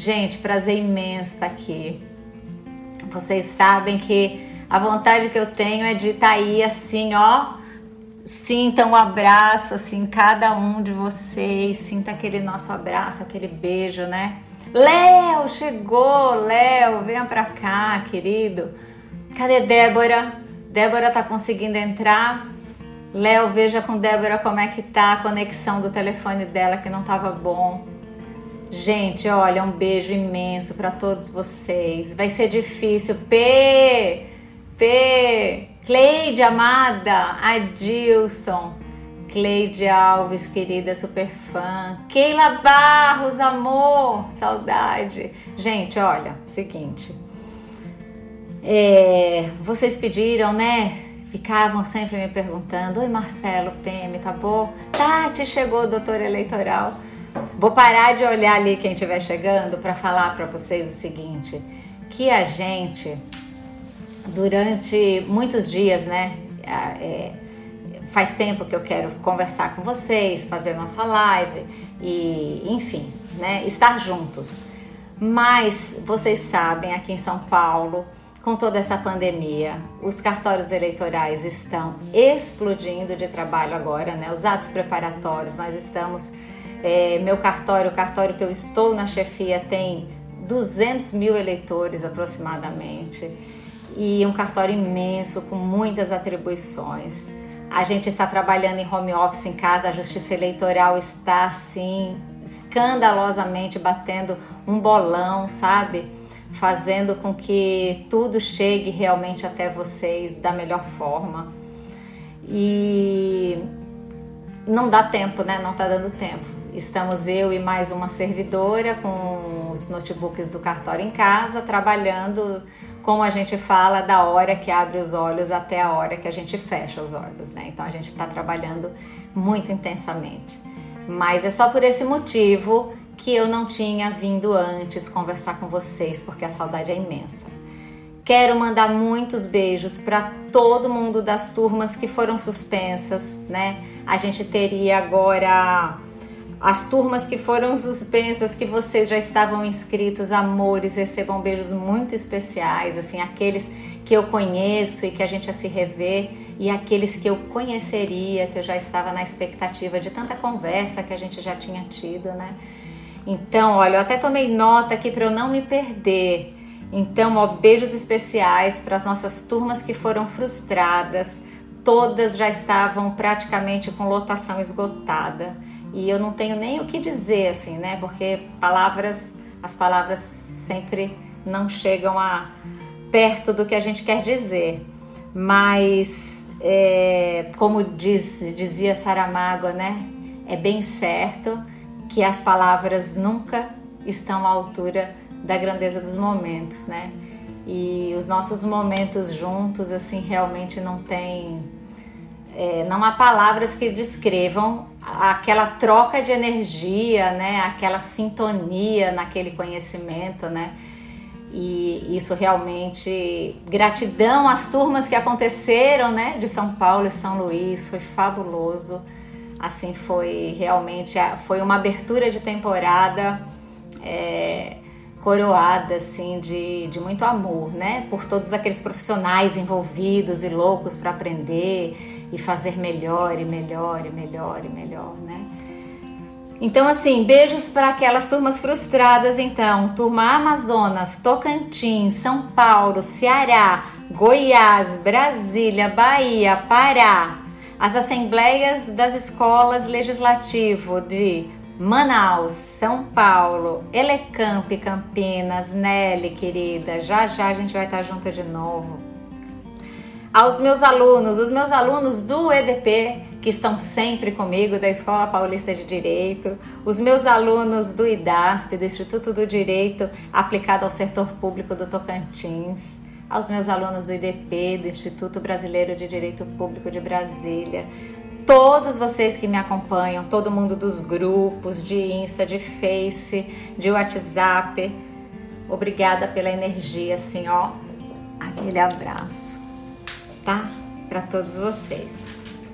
Gente, prazer imenso estar aqui. Vocês sabem que a vontade que eu tenho é de estar tá aí assim, ó. Sinta um abraço, assim, cada um de vocês. Sinta aquele nosso abraço, aquele beijo, né? Léo, chegou! Léo, venha pra cá, querido. Cadê Débora? Débora tá conseguindo entrar? Léo, veja com Débora como é que tá a conexão do telefone dela que não tava bom. Gente, olha, um beijo imenso para todos vocês. Vai ser difícil. P, P, Cleide amada, Adilson, Cleide Alves, querida super fã, Keila Barros, amor, saudade. Gente, olha, seguinte. É, vocês pediram, né? Ficavam sempre me perguntando: Oi, Marcelo, PM, tá bom? Tati, chegou, doutor eleitoral. Vou parar de olhar ali quem estiver chegando para falar para vocês o seguinte: que a gente, durante muitos dias, né? É, faz tempo que eu quero conversar com vocês, fazer nossa live e, enfim, né? Estar juntos. Mas vocês sabem, aqui em São Paulo, com toda essa pandemia, os cartórios eleitorais estão explodindo de trabalho agora, né? Os atos preparatórios, nós estamos é, meu cartório, o cartório que eu estou na chefia, tem 200 mil eleitores aproximadamente e um cartório imenso com muitas atribuições. A gente está trabalhando em home office em casa, a Justiça Eleitoral está assim escandalosamente batendo um bolão, sabe? Fazendo com que tudo chegue realmente até vocês da melhor forma. E não dá tempo, né? Não está dando tempo. Estamos eu e mais uma servidora com os notebooks do cartório em casa, trabalhando, como a gente fala, da hora que abre os olhos até a hora que a gente fecha os olhos, né? Então a gente está trabalhando muito intensamente. Mas é só por esse motivo que eu não tinha vindo antes conversar com vocês, porque a saudade é imensa. Quero mandar muitos beijos para todo mundo das turmas que foram suspensas, né? A gente teria agora as turmas que foram suspensas, que vocês já estavam inscritos, amores, recebam beijos muito especiais, assim, aqueles que eu conheço e que a gente ia se rever, e aqueles que eu conheceria, que eu já estava na expectativa de tanta conversa que a gente já tinha tido, né? Então, olha, eu até tomei nota aqui para eu não me perder. Então, ó, beijos especiais para as nossas turmas que foram frustradas. Todas já estavam praticamente com lotação esgotada e eu não tenho nem o que dizer assim, né? Porque palavras, as palavras sempre não chegam a perto do que a gente quer dizer. Mas é, como diz, dizia Saramago, né? É bem certo que as palavras nunca estão à altura da grandeza dos momentos, né? E os nossos momentos juntos, assim, realmente não tem é, não há palavras que descrevam aquela troca de energia, né? Aquela sintonia naquele conhecimento, né? E isso realmente, gratidão às turmas que aconteceram, né? De São Paulo e São Luís, foi fabuloso. Assim, foi realmente, foi uma abertura de temporada é, coroada, assim, de, de muito amor, né? Por todos aqueles profissionais envolvidos e loucos para aprender e fazer melhor e melhor e melhor e melhor, né? Então, assim, beijos para aquelas turmas frustradas, então. Turma Amazonas, Tocantins, São Paulo, Ceará, Goiás, Brasília, Bahia, Pará. As assembleias das escolas legislativo de Manaus, São Paulo, Elecamp, Campinas, Nelly, querida. Já já a gente vai estar junto de novo aos meus alunos, os meus alunos do EDP, que estão sempre comigo, da Escola Paulista de Direito, os meus alunos do IDASP, do Instituto do Direito Aplicado ao Setor Público do Tocantins, aos meus alunos do IDP, do Instituto Brasileiro de Direito Público de Brasília, todos vocês que me acompanham, todo mundo dos grupos de Insta, de Face, de WhatsApp, obrigada pela energia, assim, ó, aquele abraço tá? Para todos vocês.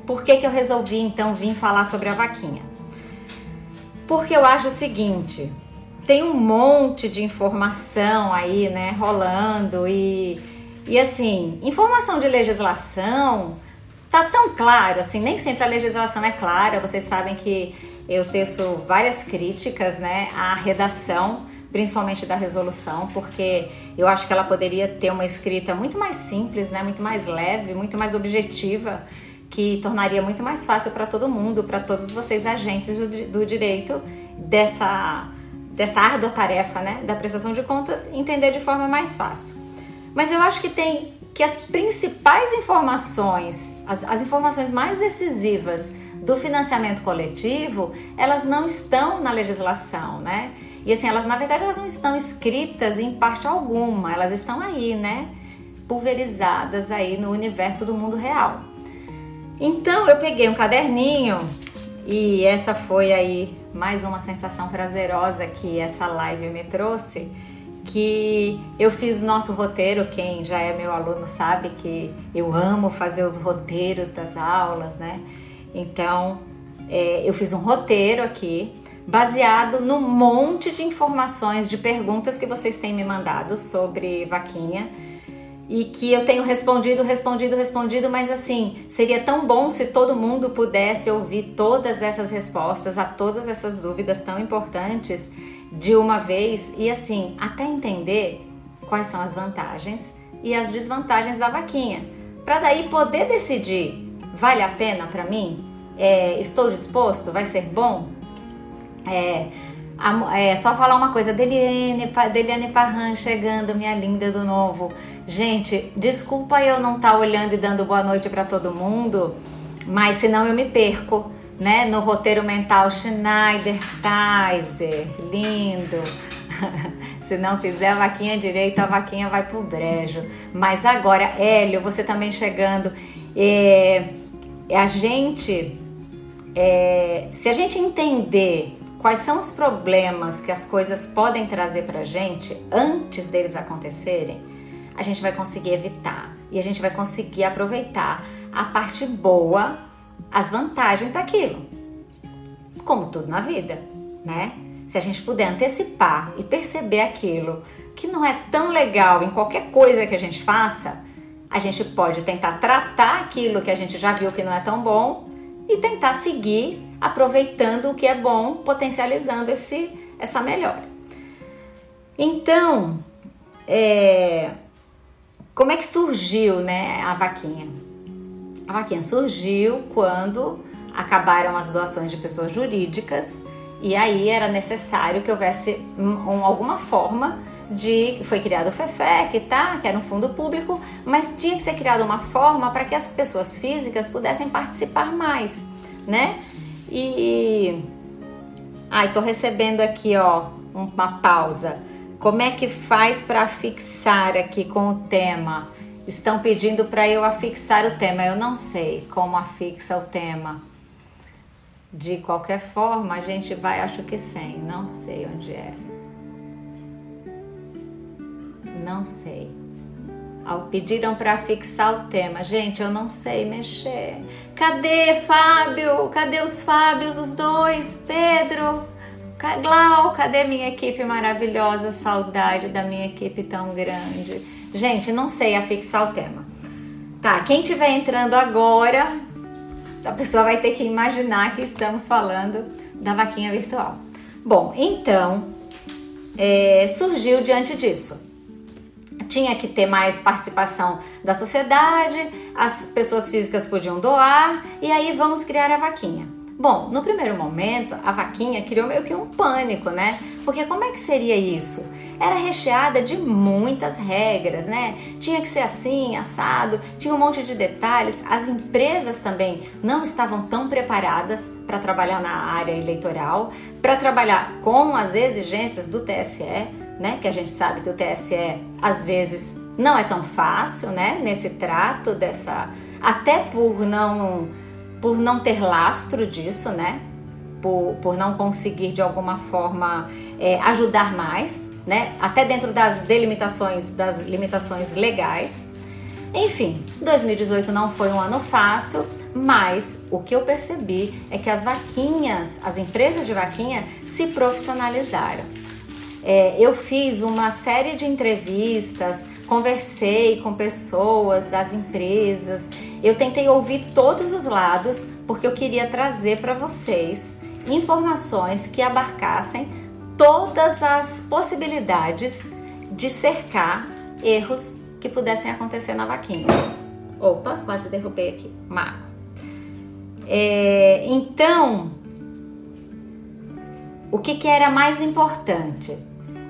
Por que, que eu resolvi então vir falar sobre a vaquinha? Porque eu acho o seguinte: tem um monte de informação aí, né, rolando e, e assim, informação de legislação tá tão claro, assim, nem sempre a legislação é clara. Vocês sabem que eu teço várias críticas, né, à redação, principalmente da resolução, porque eu acho que ela poderia ter uma escrita muito mais simples, né, muito mais leve, muito mais objetiva, que tornaria muito mais fácil para todo mundo, para todos vocês agentes do, do direito dessa dessa árdua tarefa, né, da prestação de contas, entender de forma mais fácil. Mas eu acho que tem que as principais informações, as, as informações mais decisivas do financiamento coletivo, elas não estão na legislação, né? E assim, elas na verdade elas não estão escritas em parte alguma, elas estão aí, né? Pulverizadas aí no universo do mundo real. Então eu peguei um caderninho e essa foi aí mais uma sensação prazerosa que essa live me trouxe, que eu fiz nosso roteiro, quem já é meu aluno sabe que eu amo fazer os roteiros das aulas, né? Então, é, eu fiz um roteiro aqui baseado no monte de informações, de perguntas que vocês têm me mandado sobre vaquinha e que eu tenho respondido, respondido, respondido, mas assim, seria tão bom se todo mundo pudesse ouvir todas essas respostas a todas essas dúvidas tão importantes de uma vez e assim, até entender quais são as vantagens e as desvantagens da vaquinha, para daí poder decidir, vale a pena para mim? É, estou disposto? Vai ser bom? É, é, só falar uma coisa, Deliane, Deliane Parran chegando, minha linda do novo. Gente, desculpa eu não estar tá olhando e dando boa noite para todo mundo, mas senão eu me perco, né? No roteiro mental Schneider, Kaiser, lindo. Se não fizer a vaquinha direita, a vaquinha vai pro brejo. Mas agora, Hélio, você também chegando. É, a gente, é, se a gente entender quais são os problemas que as coisas podem trazer pra gente antes deles acontecerem, a gente vai conseguir evitar e a gente vai conseguir aproveitar a parte boa, as vantagens daquilo. Como tudo na vida, né? Se a gente puder antecipar e perceber aquilo que não é tão legal em qualquer coisa que a gente faça, a gente pode tentar tratar aquilo que a gente já viu que não é tão bom e tentar seguir aproveitando o que é bom, potencializando esse, essa melhora. Então, é, como é que surgiu, né, a vaquinha? A vaquinha surgiu quando acabaram as doações de pessoas jurídicas e aí era necessário que houvesse um, alguma forma de foi criado o FEFEC, tá? Que era um fundo público, mas tinha que ser criada uma forma para que as pessoas físicas pudessem participar mais, né? E ai, tô recebendo aqui, ó, uma pausa. Como é que faz para afixar aqui com o tema? Estão pedindo para eu afixar o tema. Eu não sei como afixa o tema. De qualquer forma, a gente vai, acho que sem. Não sei onde é. Não sei. Pediram para fixar o tema. Gente, eu não sei mexer. Cadê Fábio? Cadê os Fábios, os dois? Pedro? Glau, cadê minha equipe maravilhosa? Saudade da minha equipe tão grande. Gente, não sei afixar o tema. Tá, quem estiver entrando agora, a pessoa vai ter que imaginar que estamos falando da vaquinha virtual. Bom, então, é, surgiu diante disso. Tinha que ter mais participação da sociedade, as pessoas físicas podiam doar, e aí vamos criar a vaquinha. Bom, no primeiro momento, a vaquinha criou meio que um pânico, né? Porque como é que seria isso? Era recheada de muitas regras, né? Tinha que ser assim, assado, tinha um monte de detalhes. As empresas também não estavam tão preparadas para trabalhar na área eleitoral, para trabalhar com as exigências do TSE, né? Que a gente sabe que o TSE às vezes não é tão fácil, né? Nesse trato dessa, até por não por não ter lastro disso, né? Por, por não conseguir de alguma forma é, ajudar mais, né? Até dentro das delimitações, das limitações legais. Enfim, 2018 não foi um ano fácil, mas o que eu percebi é que as vaquinhas, as empresas de vaquinha se profissionalizaram. É, eu fiz uma série de entrevistas, conversei com pessoas das empresas, eu tentei ouvir todos os lados porque eu queria trazer para vocês informações que abarcassem todas as possibilidades de cercar erros que pudessem acontecer na vaquinha. Opa, quase derrubei aqui, mago. É, então, o que, que era mais importante?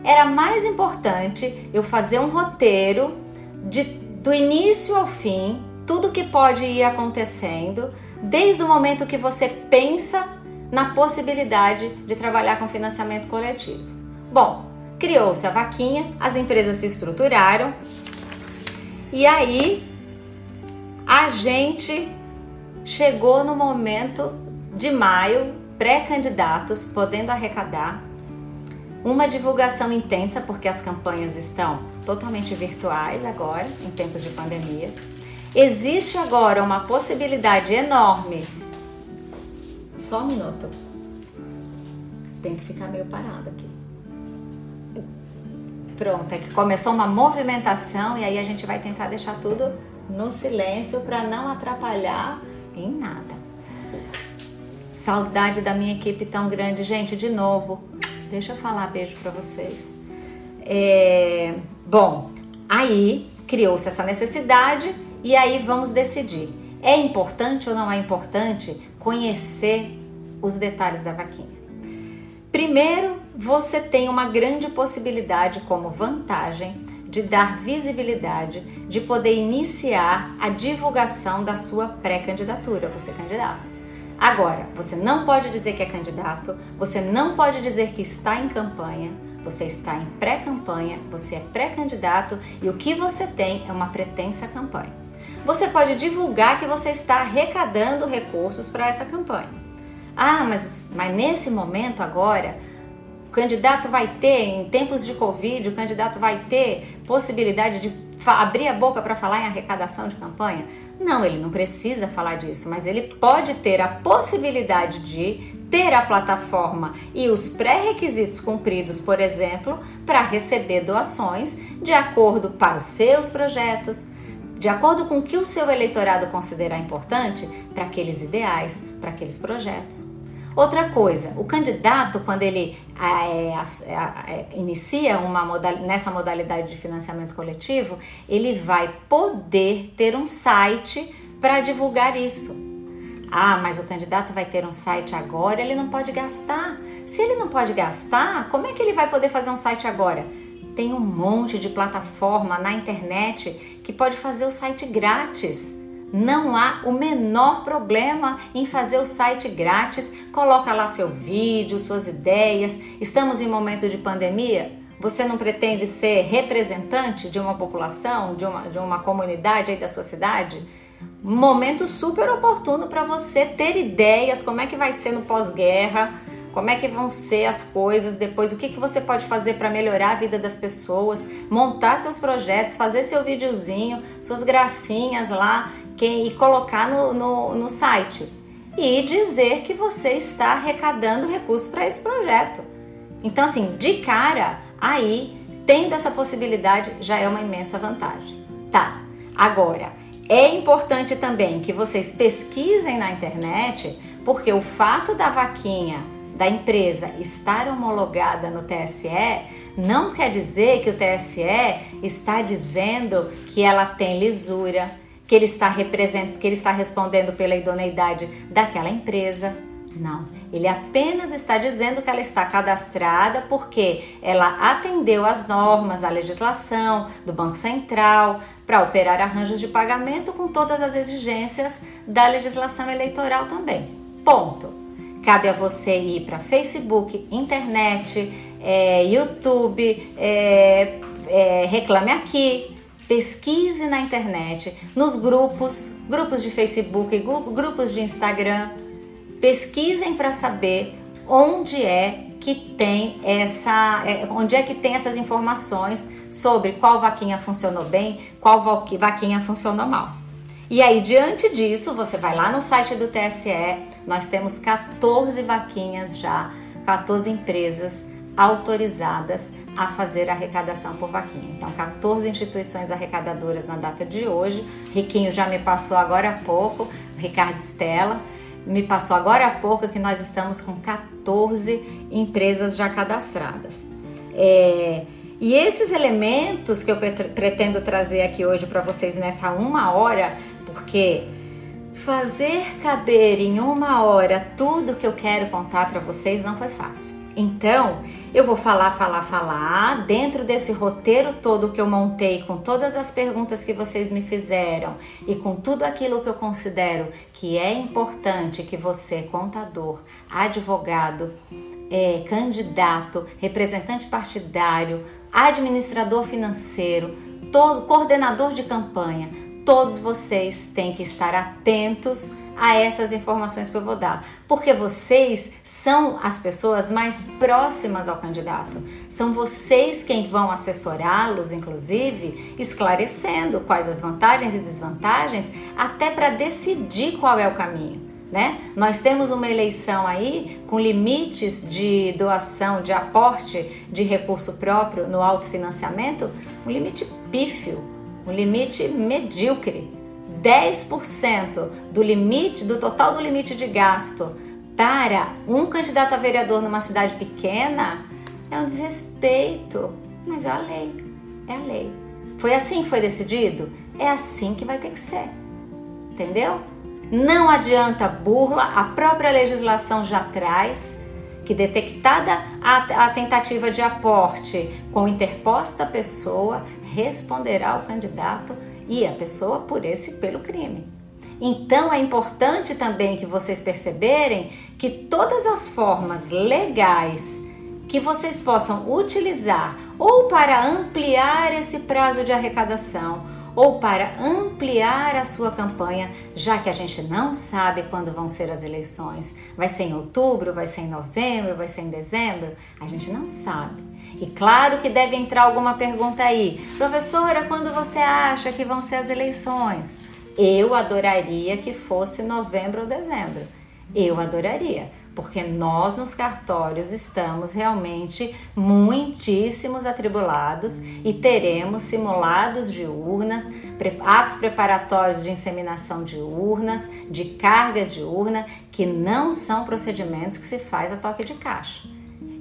Era mais importante eu fazer um roteiro de, do início ao fim, tudo que pode ir acontecendo, desde o momento que você pensa na possibilidade de trabalhar com financiamento coletivo. Bom, criou-se a vaquinha, as empresas se estruturaram e aí a gente chegou no momento de maio, pré-candidatos podendo arrecadar, uma divulgação intensa, porque as campanhas estão totalmente virtuais agora, em tempos de pandemia. Existe agora uma possibilidade enorme. Só um minuto. Tem que ficar meio parado aqui. Pronto, é que começou uma movimentação e aí a gente vai tentar deixar tudo no silêncio para não atrapalhar em nada. Saudade da minha equipe tão grande, gente, de novo. Deixa eu falar beijo para vocês. É, bom, aí criou-se essa necessidade e aí vamos decidir. É importante ou não é importante conhecer os detalhes da vaquinha? Primeiro, você tem uma grande possibilidade como vantagem de dar visibilidade, de poder iniciar a divulgação da sua pré-candidatura, você é candidato. Agora, você não pode dizer que é candidato, você não pode dizer que está em campanha, você está em pré-campanha, você é pré-candidato e o que você tem é uma pretensa campanha. Você pode divulgar que você está arrecadando recursos para essa campanha. Ah, mas, mas nesse momento agora candidato vai ter, em tempos de Covid, o candidato vai ter possibilidade de abrir a boca para falar em arrecadação de campanha? Não, ele não precisa falar disso, mas ele pode ter a possibilidade de ter a plataforma e os pré-requisitos cumpridos, por exemplo, para receber doações de acordo para os seus projetos, de acordo com o que o seu eleitorado considerar importante para aqueles ideais, para aqueles projetos. Outra coisa, o candidato, quando ele é, é, é, inicia uma modal, nessa modalidade de financiamento coletivo, ele vai poder ter um site para divulgar isso. Ah, mas o candidato vai ter um site agora, ele não pode gastar. Se ele não pode gastar, como é que ele vai poder fazer um site agora? Tem um monte de plataforma na internet que pode fazer o site grátis. Não há o menor problema em fazer o site grátis. Coloca lá seu vídeo, suas ideias. Estamos em momento de pandemia. Você não pretende ser representante de uma população, de uma, de uma comunidade aí da sua cidade? Momento super oportuno para você ter ideias, como é que vai ser no pós-guerra, como é que vão ser as coisas depois, o que, que você pode fazer para melhorar a vida das pessoas, montar seus projetos, fazer seu videozinho, suas gracinhas lá que, e colocar no, no, no site e dizer que você está arrecadando recursos para esse projeto. Então, assim, de cara, aí, tendo essa possibilidade, já é uma imensa vantagem. Tá, agora, é importante também que vocês pesquisem na internet, porque o fato da vaquinha da empresa estar homologada no TSE não quer dizer que o TSE está dizendo que ela tem lisura, que ele está que ele está respondendo pela idoneidade daquela empresa. Não, ele apenas está dizendo que ela está cadastrada porque ela atendeu às normas, à legislação do Banco Central para operar arranjos de pagamento com todas as exigências da legislação eleitoral também. Ponto. Cabe a você ir para Facebook, internet, é, YouTube, é, é, reclame aqui, pesquise na internet, nos grupos, grupos de Facebook, grupos de Instagram, pesquisem para saber onde é que tem essa, é, onde é que tem essas informações sobre qual vaquinha funcionou bem, qual vaquinha funcionou mal. E aí, diante disso, você vai lá no site do TSE, nós temos 14 vaquinhas já, 14 empresas autorizadas a fazer arrecadação por vaquinha. Então, 14 instituições arrecadadoras na data de hoje. Riquinho já me passou agora há pouco, Ricardo Stella me passou agora há pouco que nós estamos com 14 empresas já cadastradas. É, e esses elementos que eu pretendo trazer aqui hoje para vocês nessa uma hora, porque fazer caber em uma hora tudo que eu quero contar para vocês não foi fácil. Então, eu vou falar, falar, falar dentro desse roteiro todo que eu montei, com todas as perguntas que vocês me fizeram e com tudo aquilo que eu considero que é importante que você, contador, advogado, é, candidato, representante partidário, administrador financeiro, todo coordenador de campanha, todos vocês têm que estar atentos a essas informações que eu vou dar, porque vocês são as pessoas mais próximas ao candidato. São vocês quem vão assessorá-los, inclusive, esclarecendo quais as vantagens e desvantagens, até para decidir qual é o caminho. Né? Nós temos uma eleição aí com limites de doação, de aporte de recurso próprio no autofinanciamento, um limite pífio, um limite medíocre. 10% do limite, do total do limite de gasto para um candidato a vereador numa cidade pequena é um desrespeito, mas é a lei, é a lei. Foi assim que foi decidido? É assim que vai ter que ser. Entendeu? Não adianta burla, a própria legislação já traz que detectada a, a tentativa de aporte com interposta pessoa, responderá o candidato e a pessoa por esse pelo crime. Então é importante também que vocês perceberem que todas as formas legais que vocês possam utilizar ou para ampliar esse prazo de arrecadação ou para ampliar a sua campanha, já que a gente não sabe quando vão ser as eleições. Vai ser em outubro, vai ser em novembro, vai ser em dezembro? A gente não sabe. E claro que deve entrar alguma pergunta aí. Professora, quando você acha que vão ser as eleições? Eu adoraria que fosse novembro ou dezembro. Eu adoraria, porque nós nos cartórios estamos realmente muitíssimos atribulados e teremos simulados de urnas, atos preparatórios de inseminação de urnas, de carga de urna, que não são procedimentos que se faz a toque de caixa.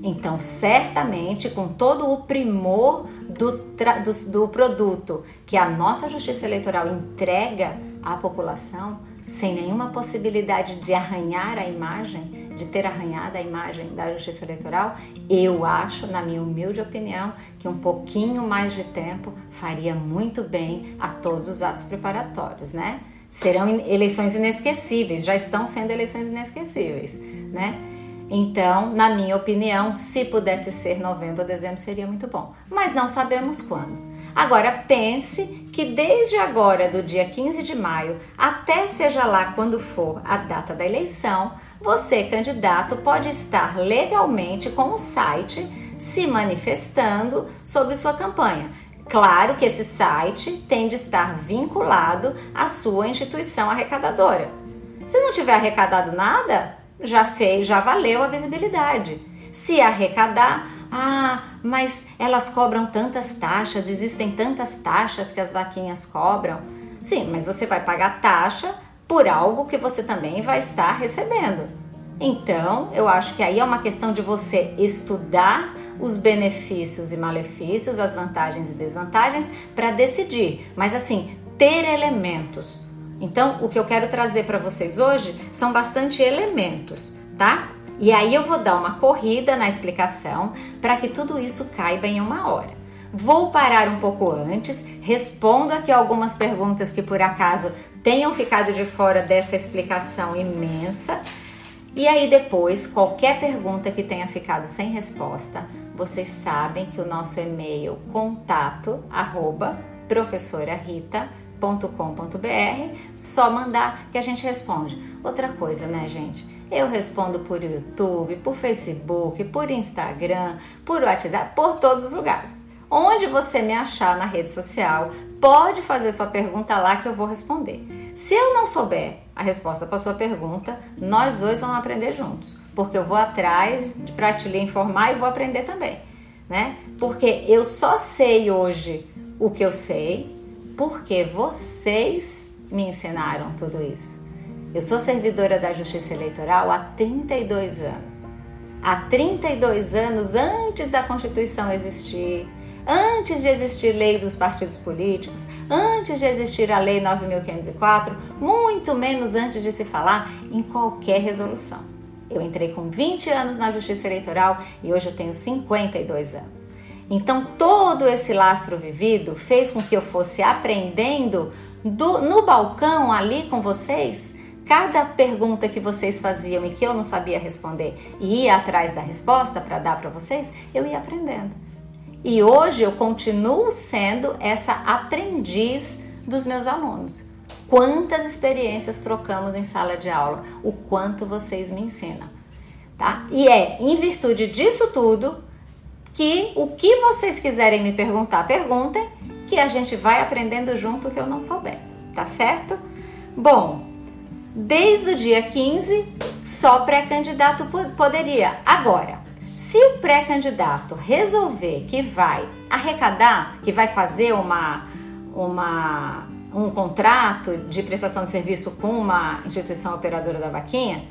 Então, certamente, com todo o primor do, do, do produto que a nossa Justiça Eleitoral entrega à população, sem nenhuma possibilidade de arranhar a imagem, de ter arranhado a imagem da Justiça Eleitoral, eu acho, na minha humilde opinião, que um pouquinho mais de tempo faria muito bem a todos os atos preparatórios, né? Serão eleições inesquecíveis, já estão sendo eleições inesquecíveis, né? Então, na minha opinião, se pudesse ser novembro ou dezembro seria muito bom, mas não sabemos quando. Agora pense que desde agora, do dia 15 de maio até seja lá quando for a data da eleição, você, candidato, pode estar legalmente com o site se manifestando sobre sua campanha. Claro que esse site tem de estar vinculado à sua instituição arrecadadora. Se não tiver arrecadado nada, já fez, já valeu a visibilidade. Se arrecadar, ah, mas elas cobram tantas taxas, existem tantas taxas que as vaquinhas cobram. Sim, mas você vai pagar taxa por algo que você também vai estar recebendo. Então, eu acho que aí é uma questão de você estudar os benefícios e malefícios, as vantagens e desvantagens para decidir. Mas assim, ter elementos então, o que eu quero trazer para vocês hoje são bastante elementos, tá? E aí eu vou dar uma corrida na explicação para que tudo isso caiba em uma hora. Vou parar um pouco antes, respondo aqui algumas perguntas que por acaso tenham ficado de fora dessa explicação imensa. E aí depois, qualquer pergunta que tenha ficado sem resposta, vocês sabem que o nosso e-mail contato arroba professora Rita com.br só mandar que a gente responde. Outra coisa, né, gente? Eu respondo por YouTube, por Facebook, por Instagram, por WhatsApp, por todos os lugares. Onde você me achar na rede social, pode fazer sua pergunta lá que eu vou responder. Se eu não souber a resposta para sua pergunta, nós dois vamos aprender juntos, porque eu vou atrás para te lhe informar e vou aprender também, né? Porque eu só sei hoje o que eu sei porque vocês me ensinaram tudo isso. Eu sou servidora da Justiça Eleitoral há 32 anos. Há 32 anos antes da Constituição existir, antes de existir lei dos partidos políticos, antes de existir a lei 9504, muito menos antes de se falar em qualquer resolução. Eu entrei com 20 anos na Justiça Eleitoral e hoje eu tenho 52 anos. Então, todo esse lastro vivido fez com que eu fosse aprendendo do, no balcão ali com vocês. Cada pergunta que vocês faziam e que eu não sabia responder e ia atrás da resposta para dar para vocês, eu ia aprendendo. E hoje eu continuo sendo essa aprendiz dos meus alunos. Quantas experiências trocamos em sala de aula, o quanto vocês me ensinam, tá? E é em virtude disso tudo que o que vocês quiserem me perguntar, perguntem, que a gente vai aprendendo junto que eu não souber, tá certo? Bom, desde o dia 15, só pré-candidato poderia. Agora, se o pré-candidato resolver que vai arrecadar, que vai fazer uma, uma, um contrato de prestação de serviço com uma instituição operadora da vaquinha,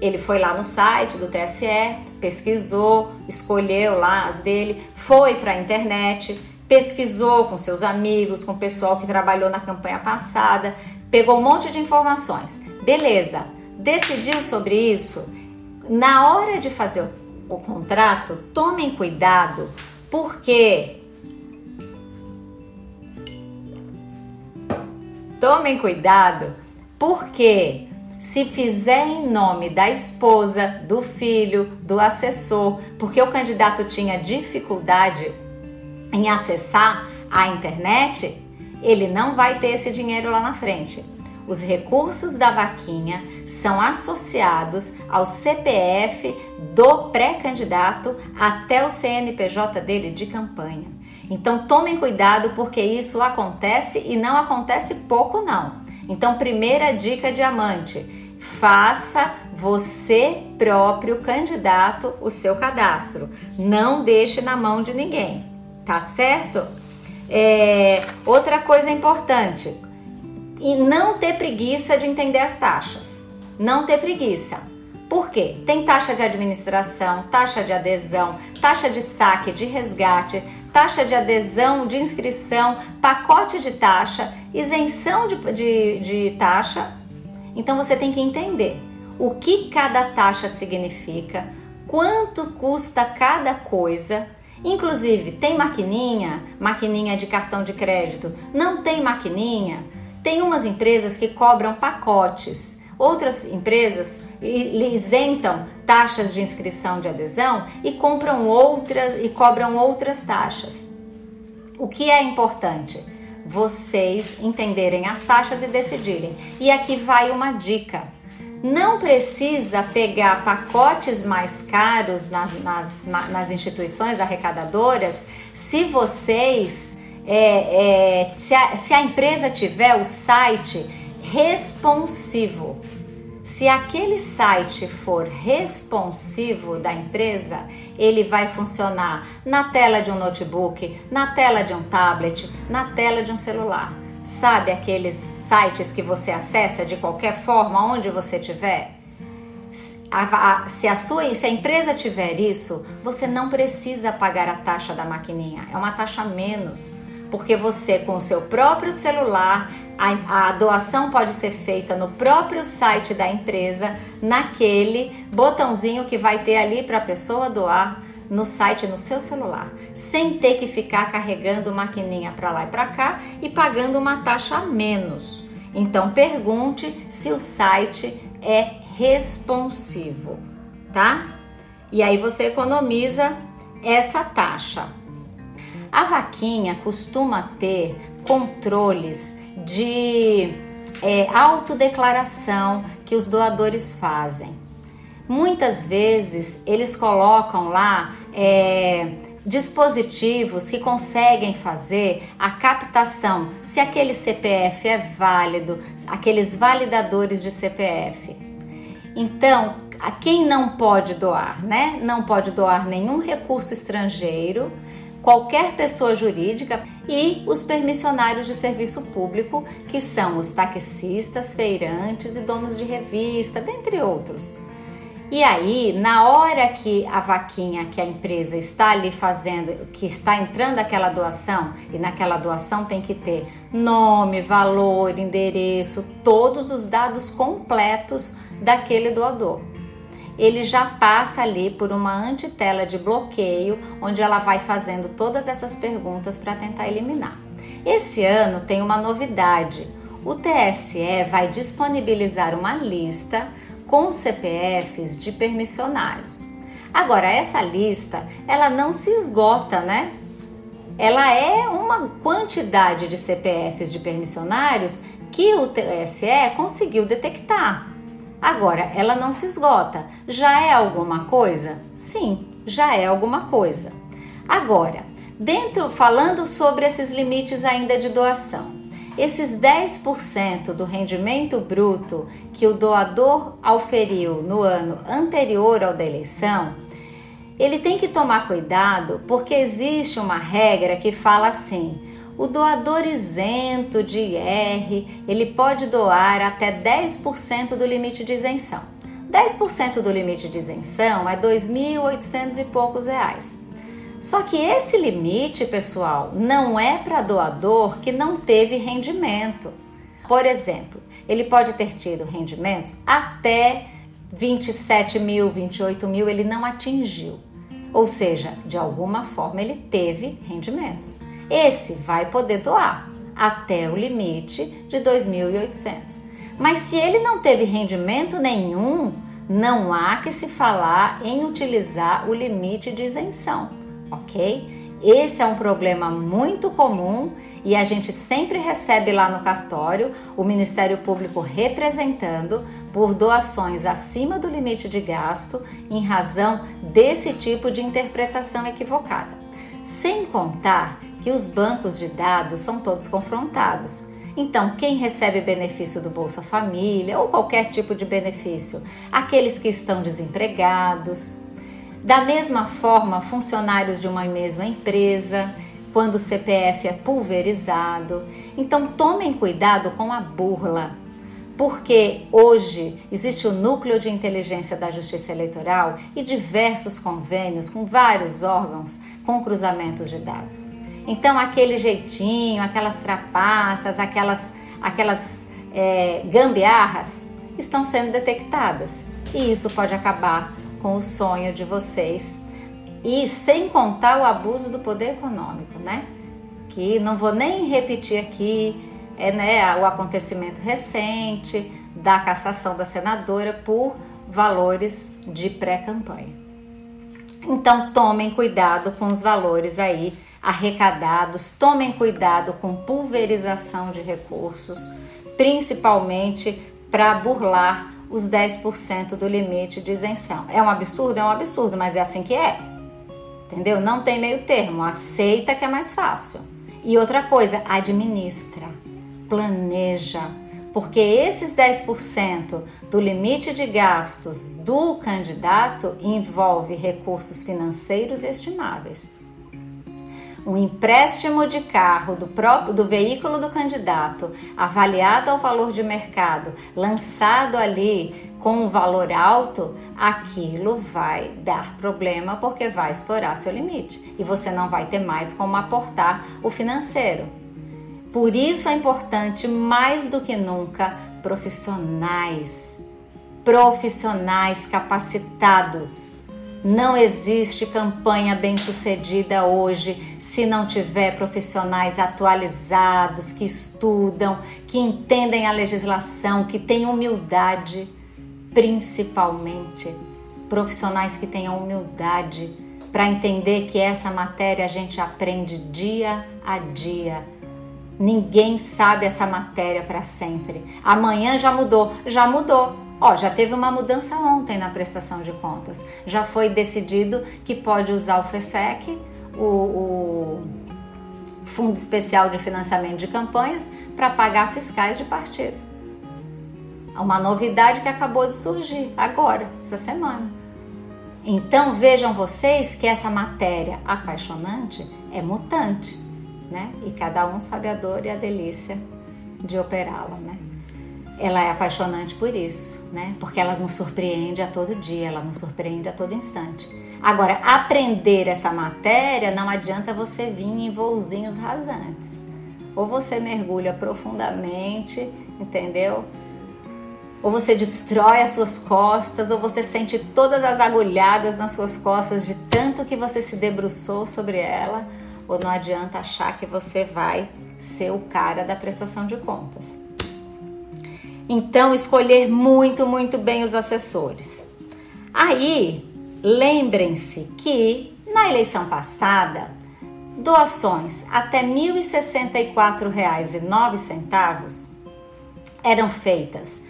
ele foi lá no site do TSE, pesquisou, escolheu lá as dele, foi para a internet, pesquisou com seus amigos, com o pessoal que trabalhou na campanha passada, pegou um monte de informações. Beleza, decidiu sobre isso. Na hora de fazer o contrato, tomem cuidado, porque tomem cuidado, porque se fizer em nome da esposa, do filho, do assessor, porque o candidato tinha dificuldade em acessar a internet, ele não vai ter esse dinheiro lá na frente. Os recursos da vaquinha são associados ao CPF do pré-candidato até o CNPJ dele de campanha. Então tomem cuidado porque isso acontece e não acontece pouco não. Então primeira dica diamante, faça você próprio candidato o seu cadastro. Não deixe na mão de ninguém, tá certo? É, outra coisa importante, e não ter preguiça de entender as taxas. Não ter preguiça. Por quê? Tem taxa de administração, taxa de adesão, taxa de saque, de resgate, taxa de adesão, de inscrição, pacote de taxa, isenção de, de, de taxa. Então você tem que entender o que cada taxa significa, quanto custa cada coisa. Inclusive, tem maquininha, maquininha de cartão de crédito, não tem maquininha, tem umas empresas que cobram pacotes, outras empresas isentam taxas de inscrição de adesão e compram outras e cobram outras taxas. O que é importante? Vocês entenderem as taxas e decidirem. E aqui vai uma dica. Não precisa pegar pacotes mais caros nas, nas, nas instituições arrecadadoras se vocês é, é, se, a, se a empresa tiver o site responsivo, se aquele site for responsivo da empresa, ele vai funcionar na tela de um notebook, na tela de um tablet, na tela de um celular. Sabe aqueles sites que você acessa de qualquer forma, onde você estiver? se a sua se a empresa tiver isso, você não precisa pagar a taxa da maquininha, é uma taxa menos porque você com o seu próprio celular, a, a, doação pode ser feita no próprio site da empresa, naquele botãozinho que vai ter ali para a pessoa doar no site no seu celular, sem ter que ficar carregando maquininha para lá e para cá e pagando uma taxa a menos. Então pergunte se o site é responsivo, tá? E aí você economiza essa taxa. A vaquinha costuma ter controles de é, autodeclaração que os doadores fazem. Muitas vezes eles colocam lá é, dispositivos que conseguem fazer a captação se aquele CPF é válido, aqueles validadores de CPF. Então, a quem não pode doar, né? Não pode doar nenhum recurso estrangeiro, qualquer pessoa jurídica e os permissionários de serviço público, que são os taxistas, feirantes e donos de revista, dentre outros. E aí, na hora que a vaquinha, que a empresa está ali fazendo, que está entrando aquela doação, e naquela doação tem que ter nome, valor, endereço, todos os dados completos daquele doador. Ele já passa ali por uma antitela de bloqueio, onde ela vai fazendo todas essas perguntas para tentar eliminar. Esse ano tem uma novidade. O TSE vai disponibilizar uma lista com CPFs de permissionários. Agora, essa lista, ela não se esgota, né? Ela é uma quantidade de CPFs de permissionários que o TSE conseguiu detectar. Agora, ela não se esgota. Já é alguma coisa? Sim, já é alguma coisa. Agora, dentro falando sobre esses limites ainda de doação. Esses 10% do rendimento bruto que o doador auferiu no ano anterior ao da eleição, ele tem que tomar cuidado porque existe uma regra que fala assim: o doador isento de IR, ele pode doar até 10% do limite de isenção. 10% do limite de isenção é 2.800 e poucos reais. Só que esse limite, pessoal, não é para doador que não teve rendimento. Por exemplo, ele pode ter tido rendimentos até 27 mil, 28 mil, ele não atingiu. Ou seja, de alguma forma ele teve rendimentos. Esse vai poder doar até o limite de 2.800. Mas se ele não teve rendimento nenhum, não há que se falar em utilizar o limite de isenção ok? Esse é um problema muito comum e a gente sempre recebe lá no cartório o Ministério Público representando por doações acima do limite de gasto em razão desse tipo de interpretação equivocada. Sem contar que os bancos de dados são todos confrontados. Então, quem recebe benefício do Bolsa Família ou qualquer tipo de benefício? Aqueles que estão desempregados, da mesma forma, funcionários de uma mesma empresa, quando o CPF é pulverizado. Então, tomem cuidado com a burla, porque hoje existe o Núcleo de Inteligência da Justiça Eleitoral e diversos convênios com vários órgãos com cruzamentos de dados. Então, aquele jeitinho, aquelas trapaças, aquelas, aquelas é, gambiarras estão sendo detectadas e isso pode acabar com o sonho de vocês. E sem contar o abuso do poder econômico, né? Que não vou nem repetir aqui, é né, o acontecimento recente da cassação da senadora por valores de pré-campanha. Então tomem cuidado com os valores aí arrecadados, tomem cuidado com pulverização de recursos, principalmente para burlar os 10% do limite de isenção. É um absurdo? É um absurdo, mas é assim que é. Entendeu? Não tem meio termo. Aceita que é mais fácil. E outra coisa, administra, planeja, porque esses 10% do limite de gastos do candidato envolve recursos financeiros estimáveis um empréstimo de carro do próprio do veículo do candidato, avaliado ao valor de mercado, lançado ali com um valor alto, aquilo vai dar problema porque vai estourar seu limite. E você não vai ter mais como aportar o financeiro. Por isso é importante mais do que nunca profissionais, profissionais capacitados não existe campanha bem-sucedida hoje se não tiver profissionais atualizados, que estudam, que entendem a legislação, que têm humildade, principalmente profissionais que tenham humildade para entender que essa matéria a gente aprende dia a dia. Ninguém sabe essa matéria para sempre. Amanhã já mudou, já mudou Ó, já teve uma mudança ontem na prestação de contas. Já foi decidido que pode usar o FEFEC o, o Fundo Especial de Financiamento de Campanhas para pagar fiscais de partido. Uma novidade que acabou de surgir agora, essa semana. Então vejam vocês que essa matéria apaixonante é mutante, né? E cada um sabe a dor e a delícia de operá-la, né? Ela é apaixonante por isso, né? Porque ela nos surpreende a todo dia, ela nos surpreende a todo instante. Agora, aprender essa matéria não adianta você vir em voozinhos rasantes. Ou você mergulha profundamente, entendeu? ou você destrói as suas costas, ou você sente todas as agulhadas nas suas costas de tanto que você se debruçou sobre ela, ou não adianta achar que você vai ser o cara da prestação de contas. Então, escolher muito, muito bem os assessores. Aí, lembrem-se que na eleição passada, doações até R$ 1.064,09 eram feitas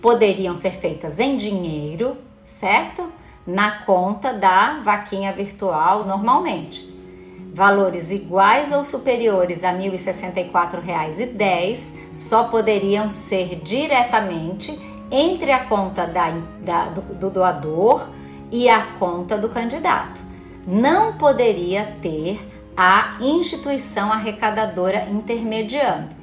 poderiam ser feitas em dinheiro, certo? Na conta da vaquinha virtual normalmente. Valores iguais ou superiores a R$ 1.064,10 só poderiam ser diretamente entre a conta da, da, do, do doador e a conta do candidato. Não poderia ter a instituição arrecadadora intermediando.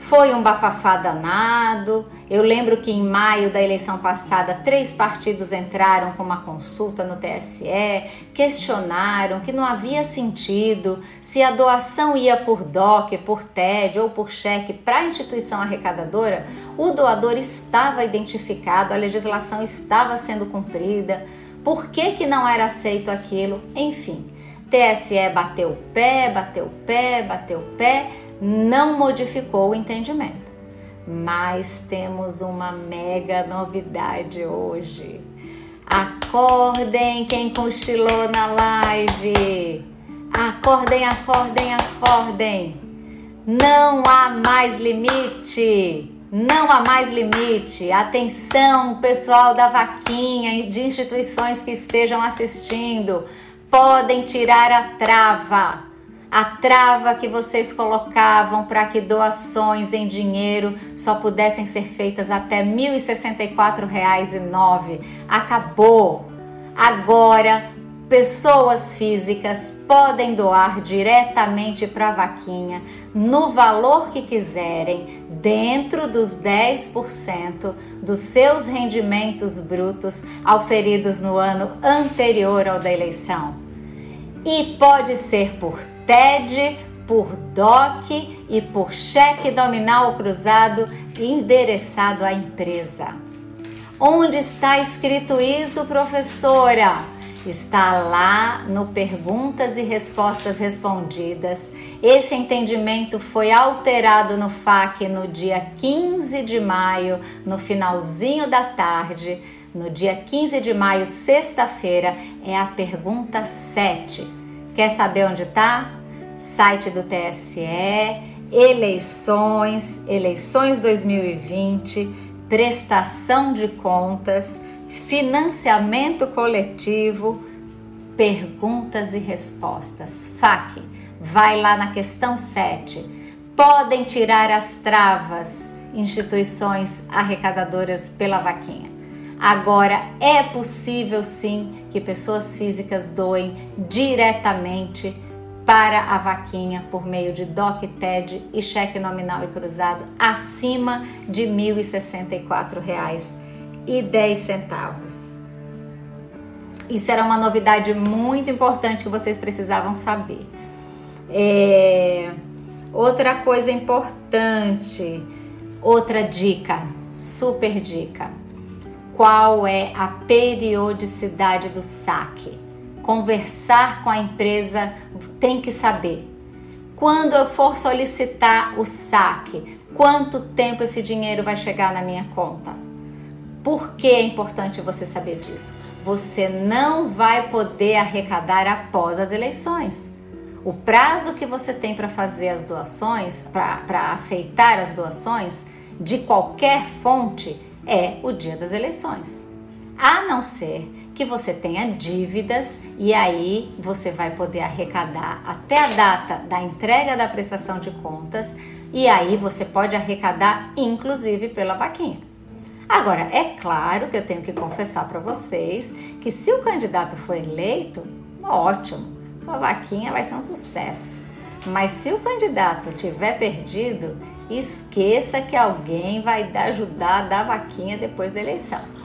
Foi um bafafá danado. Eu lembro que em maio da eleição passada, três partidos entraram com uma consulta no TSE, questionaram que não havia sentido se a doação ia por DOC, por TED ou por cheque para a instituição arrecadadora, o doador estava identificado, a legislação estava sendo cumprida, por que, que não era aceito aquilo? Enfim, TSE bateu pé, bateu pé, bateu pé não modificou o entendimento. Mas temos uma mega novidade hoje. Acordem quem cochilou na live. Acordem, acordem, acordem. Não há mais limite. Não há mais limite. Atenção, pessoal da vaquinha e de instituições que estejam assistindo. Podem tirar a trava a trava que vocês colocavam para que doações em dinheiro só pudessem ser feitas até R$ 1.064,09 acabou. Agora, pessoas físicas podem doar diretamente para a vaquinha no valor que quiserem, dentro dos 10% dos seus rendimentos brutos auferidos no ano anterior ao da eleição. E pode ser por TED, por DOC e por cheque nominal cruzado endereçado à empresa. Onde está escrito isso, professora? Está lá no Perguntas e Respostas Respondidas. Esse entendimento foi alterado no FAQ no dia 15 de maio, no finalzinho da tarde. No dia 15 de maio, sexta-feira, é a pergunta 7. Quer saber onde está? Site do TSE, eleições, eleições 2020, prestação de contas, financiamento coletivo, perguntas e respostas. FAQ, vai lá na questão 7. Podem tirar as travas instituições arrecadadoras pela vaquinha. Agora é possível sim que pessoas físicas doem diretamente para a vaquinha por meio de DOC TED e cheque nominal e cruzado acima de R$ 1.064,10. Isso era uma novidade muito importante que vocês precisavam saber. É... Outra coisa importante, outra dica, super dica qual é a periodicidade do saque. Conversar com a empresa tem que saber. Quando eu for solicitar o saque, quanto tempo esse dinheiro vai chegar na minha conta? Por que é importante você saber disso? Você não vai poder arrecadar após as eleições. O prazo que você tem para fazer as doações, para aceitar as doações de qualquer fonte, é o dia das eleições. a não ser que você tenha dívidas e aí você vai poder arrecadar até a data da entrega da prestação de contas e aí você pode arrecadar inclusive pela vaquinha. Agora, é claro que eu tenho que confessar para vocês que se o candidato for eleito, ótimo, sua vaquinha vai ser um sucesso. Mas se o candidato tiver perdido, esqueça que alguém vai ajudar a dar vaquinha depois da eleição.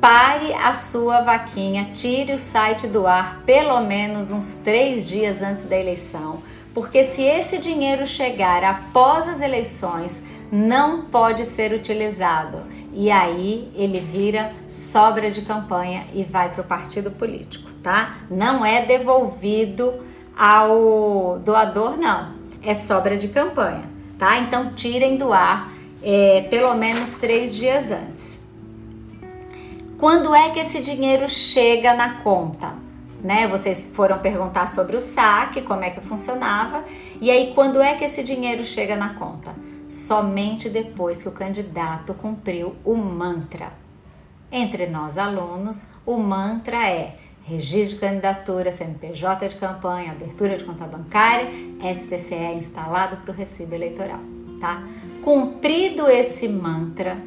Pare a sua vaquinha, tire o site do ar pelo menos uns três dias antes da eleição, porque se esse dinheiro chegar após as eleições, não pode ser utilizado e aí ele vira sobra de campanha e vai para o partido político, tá? Não é devolvido ao doador, não. É sobra de campanha, tá? Então tirem do ar é, pelo menos três dias antes. Quando é que esse dinheiro chega na conta? Né? Vocês foram perguntar sobre o saque, como é que funcionava, e aí quando é que esse dinheiro chega na conta? Somente depois que o candidato cumpriu o mantra. Entre nós alunos, o mantra é registro de candidatura, CNPJ de campanha, abertura de conta bancária, SPCE instalado para o recibo eleitoral, tá? Cumprido esse mantra,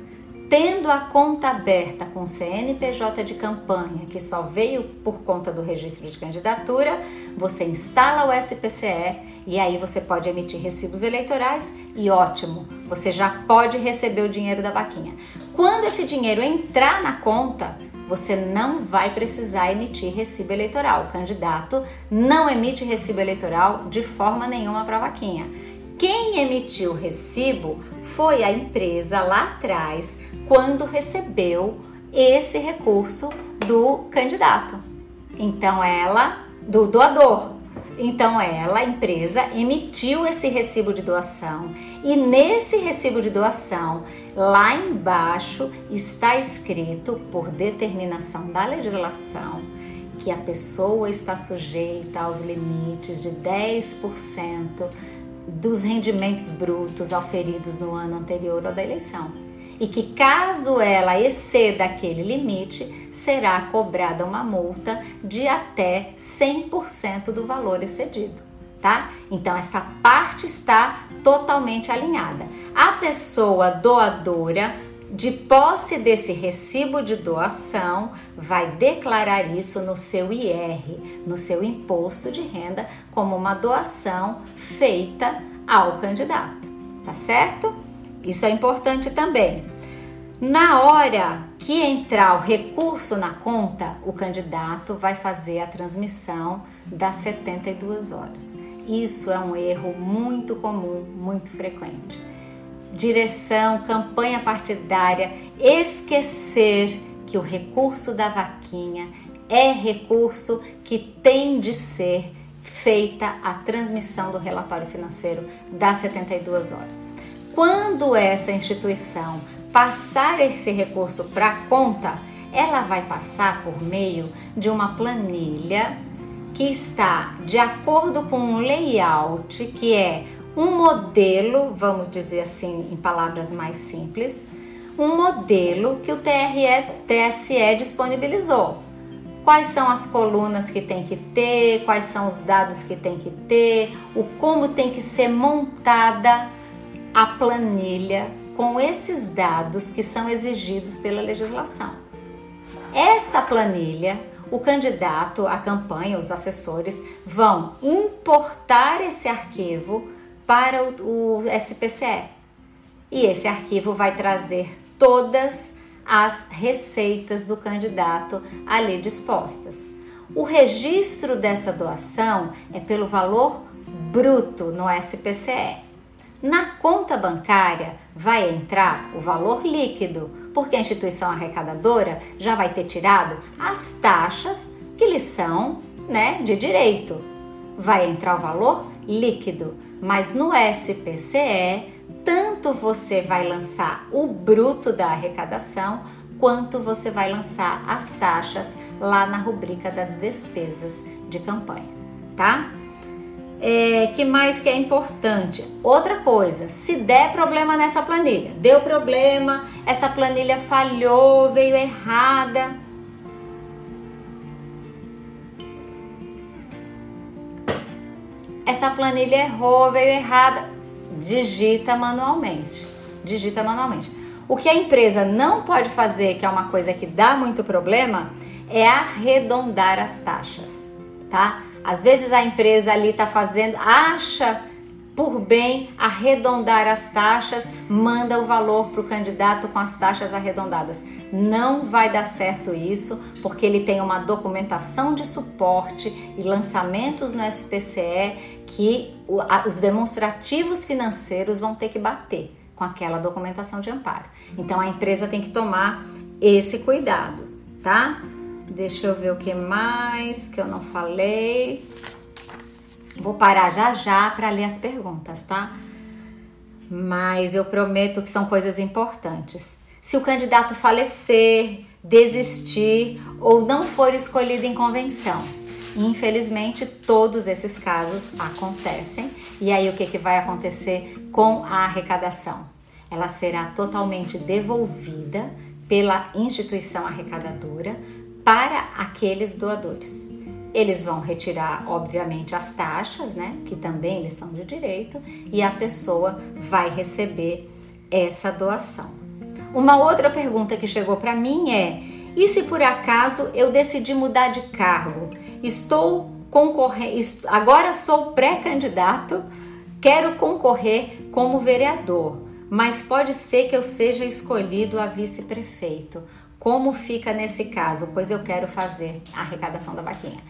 tendo a conta aberta com CNPJ de campanha, que só veio por conta do registro de candidatura, você instala o SPCE e aí você pode emitir recibos eleitorais e ótimo, você já pode receber o dinheiro da vaquinha. Quando esse dinheiro entrar na conta, você não vai precisar emitir recibo eleitoral. O candidato não emite recibo eleitoral de forma nenhuma para a vaquinha. Quem emitiu o recibo foi a empresa lá atrás, quando recebeu esse recurso do candidato. Então ela, do doador, então ela, a empresa, emitiu esse recibo de doação e nesse recibo de doação, lá embaixo está escrito por determinação da legislação que a pessoa está sujeita aos limites de 10% dos rendimentos brutos auferidos no ano anterior ao da eleição e que, caso ela exceda aquele limite, será cobrada uma multa de até 100% do valor excedido. Tá? Então essa parte está totalmente alinhada. A pessoa doadora de posse desse recibo de doação, vai declarar isso no seu IR, no seu imposto de renda, como uma doação feita ao candidato, tá certo? Isso é importante também. Na hora que entrar o recurso na conta, o candidato vai fazer a transmissão das 72 horas. Isso é um erro muito comum, muito frequente. Direção, campanha partidária, esquecer que o recurso da vaquinha é recurso que tem de ser feita a transmissão do relatório financeiro das 72 horas. Quando essa instituição passar esse recurso para a conta, ela vai passar por meio de uma planilha que está de acordo com um layout que é um modelo, vamos dizer assim, em palavras mais simples, um modelo que o TRE, TSE disponibilizou. Quais são as colunas que tem que ter, quais são os dados que tem que ter, o como tem que ser montada a planilha com esses dados que são exigidos pela legislação. Essa planilha, o candidato, a campanha, os assessores vão importar esse arquivo para o, o SPCE. E esse arquivo vai trazer todas as receitas do candidato ali dispostas. O registro dessa doação é pelo valor bruto no SPCE. Na conta bancária vai entrar o valor líquido, porque a instituição arrecadadora já vai ter tirado as taxas que lhe são né, de direito. Vai entrar o valor líquido, mas no SPCE, tanto você vai lançar o bruto da arrecadação, quanto você vai lançar as taxas lá na rubrica das despesas de campanha, tá? É, que mais que é importante? Outra coisa, se der problema nessa planilha, deu problema, essa planilha falhou, veio errada, essa planilha errou, veio errada. Digita manualmente. Digita manualmente. O que a empresa não pode fazer, que é uma coisa que dá muito problema, é arredondar as taxas, tá? Às vezes a empresa ali está fazendo, acha por bem arredondar as taxas, manda o valor para o candidato com as taxas arredondadas. Não vai dar certo isso, porque ele tem uma documentação de suporte e lançamentos no SPCE que os demonstrativos financeiros vão ter que bater com aquela documentação de amparo. Então a empresa tem que tomar esse cuidado, tá? Deixa eu ver o que mais que eu não falei. Vou parar já já para ler as perguntas, tá? Mas eu prometo que são coisas importantes. Se o candidato falecer, desistir ou não for escolhido em convenção, infelizmente todos esses casos acontecem. E aí o que, que vai acontecer com a arrecadação? Ela será totalmente devolvida pela instituição arrecadadora para aqueles doadores. Eles vão retirar, obviamente, as taxas, né, que também eles são de direito, e a pessoa vai receber essa doação. Uma outra pergunta que chegou para mim é: e se por acaso eu decidi mudar de cargo? Estou concorrendo, agora sou pré-candidato, quero concorrer como vereador, mas pode ser que eu seja escolhido a vice-prefeito. Como fica nesse caso? Pois eu quero fazer a arrecadação da vaquinha.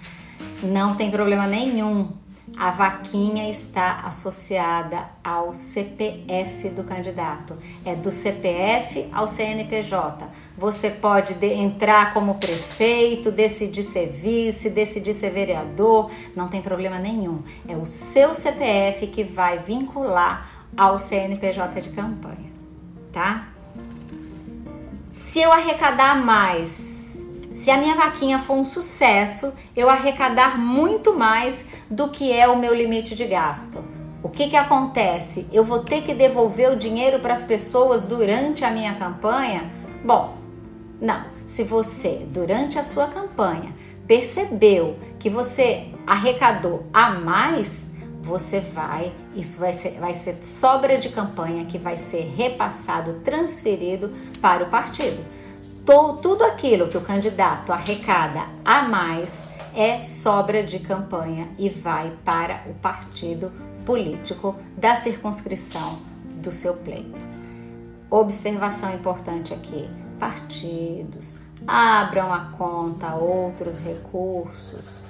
Não tem problema nenhum. A vaquinha está associada ao CPF do candidato. É do CPF ao CNPJ. Você pode entrar como prefeito, decidir ser vice, decidir ser vereador, não tem problema nenhum. É o seu CPF que vai vincular ao CNPJ de campanha, tá? Se eu arrecadar mais, se a minha vaquinha for um sucesso, eu arrecadar muito mais do que é o meu limite de gasto. O que, que acontece? Eu vou ter que devolver o dinheiro para as pessoas durante a minha campanha? Bom, não. Se você, durante a sua campanha, percebeu que você arrecadou a mais, você vai, isso vai ser, vai ser sobra de campanha que vai ser repassado, transferido para o partido. Tudo aquilo que o candidato arrecada a mais é sobra de campanha e vai para o partido político da circunscrição do seu pleito. Observação importante aqui: partidos abram a conta outros recursos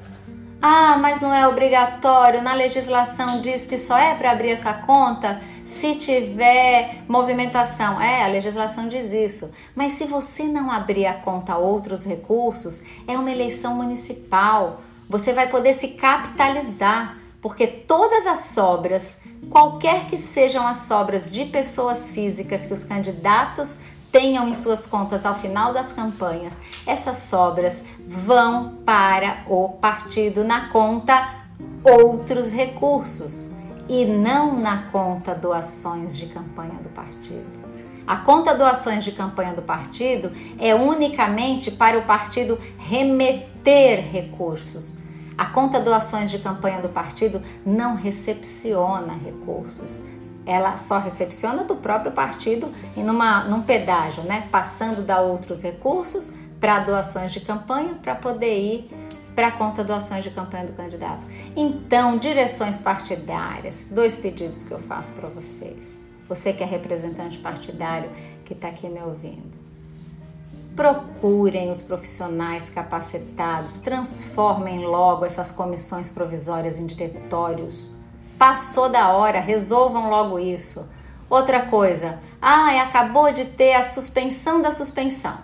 ah, mas não é obrigatório. Na legislação diz que só é para abrir essa conta se tiver movimentação. É, a legislação diz isso. Mas se você não abrir a conta a outros recursos, é uma eleição municipal. Você vai poder se capitalizar, porque todas as sobras, qualquer que sejam as sobras de pessoas físicas que os candidatos tenham em suas contas ao final das campanhas, essas sobras vão para o partido na conta outros recursos e não na conta doações de campanha do partido. A conta doações de campanha do partido é unicamente para o partido remeter recursos. A conta doações de campanha do partido não recepciona recursos ela só recepciona do próprio partido e numa, num pedágio, né? Passando da outros recursos para doações de campanha para poder ir para a conta doações de campanha do candidato. Então, direções partidárias, dois pedidos que eu faço para vocês. Você que é representante partidário que está aqui me ouvindo. Procurem os profissionais capacitados, transformem logo essas comissões provisórias em diretórios Passou da hora, resolvam logo isso. Outra coisa, ah, acabou de ter a suspensão da suspensão,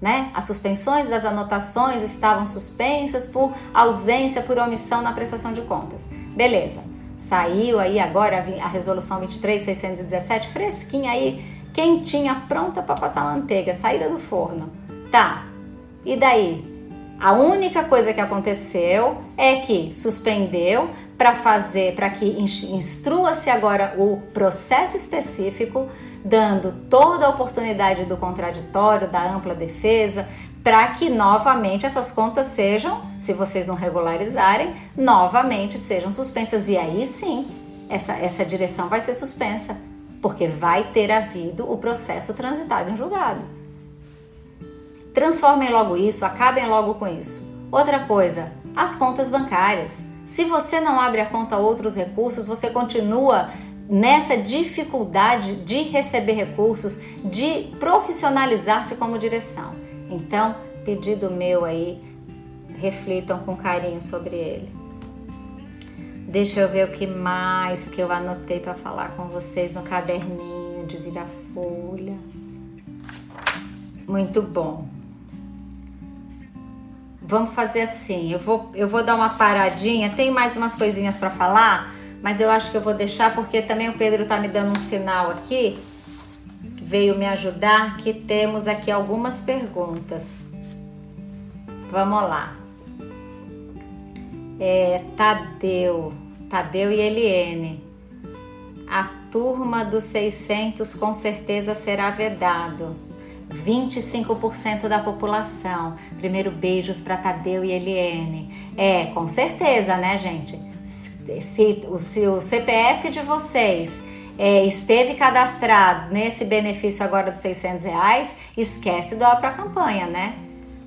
né? As suspensões das anotações estavam suspensas por ausência, por omissão na prestação de contas. Beleza. Saiu aí agora a resolução 23617, fresquinha aí, quentinha, pronta para passar manteiga, saída do forno. Tá. E daí? A única coisa que aconteceu é que suspendeu para fazer, para que instrua-se agora o processo específico dando toda a oportunidade do contraditório, da ampla defesa, para que novamente essas contas sejam, se vocês não regularizarem, novamente sejam suspensas. E aí sim, essa, essa direção vai ser suspensa, porque vai ter havido o processo transitado em julgado. Transformem logo isso, acabem logo com isso. Outra coisa, as contas bancárias. Se você não abre a conta a outros recursos, você continua nessa dificuldade de receber recursos, de profissionalizar-se como direção. Então, pedido meu aí, reflitam com carinho sobre ele. Deixa eu ver o que mais que eu anotei para falar com vocês no caderninho de virar folha. Muito bom. Vamos fazer assim. Eu vou, eu vou dar uma paradinha. Tem mais umas coisinhas para falar, mas eu acho que eu vou deixar porque também o Pedro tá me dando um sinal aqui veio me ajudar que temos aqui algumas perguntas. Vamos lá. É, Tadeu, Tadeu e Eliene. A turma dos 600 com certeza será vedado. 25% da população. Primeiro beijos para Tadeu e Eliene. É, com certeza, né, gente? Se, se, se o CPF de vocês é, esteve cadastrado nesse benefício agora dos 600 reais, esquece doar para a campanha, né?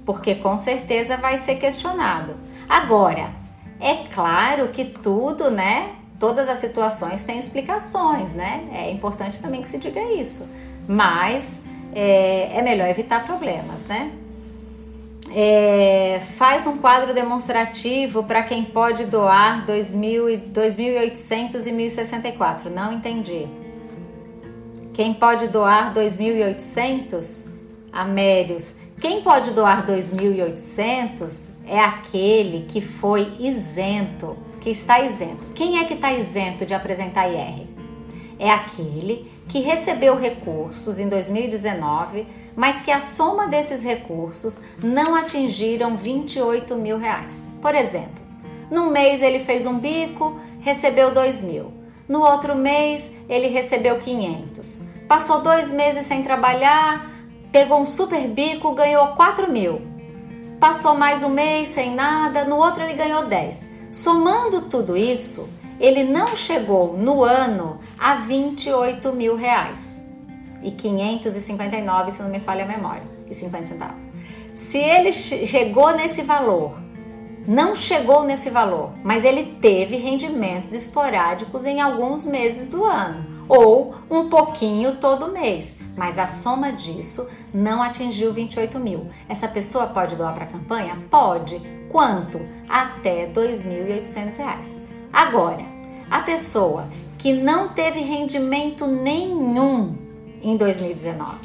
Porque com certeza vai ser questionado. Agora, é claro que tudo, né? Todas as situações têm explicações, né? É importante também que se diga isso. Mas é, é melhor evitar problemas, né? É, faz um quadro demonstrativo para quem pode doar 2.800 e 1.064. Não entendi. Quem pode doar 2.800? Amérios. Quem pode doar 2.800 é aquele que foi isento, que está isento. Quem é que está isento de apresentar IR? É aquele que recebeu recursos em 2019 mas que a soma desses recursos não atingiram 28 mil reais. Por exemplo, num mês ele fez um bico, recebeu 2 mil. No outro mês ele recebeu 500. Passou dois meses sem trabalhar, pegou um super bico, ganhou 4 mil. Passou mais um mês sem nada, no outro ele ganhou 10. Somando tudo isso, ele não chegou no ano a 28 mil reais e 559, se não me falha a memória, e 50 centavos. Se ele chegou nesse valor, não chegou nesse valor, mas ele teve rendimentos esporádicos em alguns meses do ano, ou um pouquinho todo mês, mas a soma disso não atingiu 28 mil. Essa pessoa pode doar para a campanha? Pode. Quanto? Até R$ 2.800. Agora, a pessoa que não teve rendimento nenhum em 2019.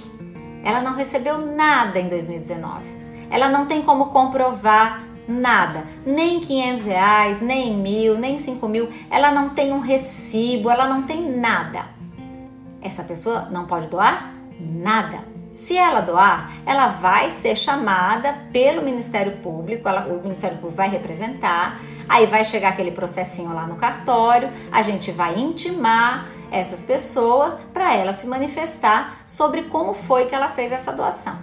Ela não recebeu nada em 2019. Ela não tem como comprovar nada, nem 500 reais, nem mil, nem 5 mil. Ela não tem um recibo, ela não tem nada. Essa pessoa não pode doar nada. Se ela doar, ela vai ser chamada pelo Ministério Público, ela, o Ministério Público vai representar, aí vai chegar aquele processinho lá no cartório, a gente vai intimar essas pessoas para ela se manifestar sobre como foi que ela fez essa doação.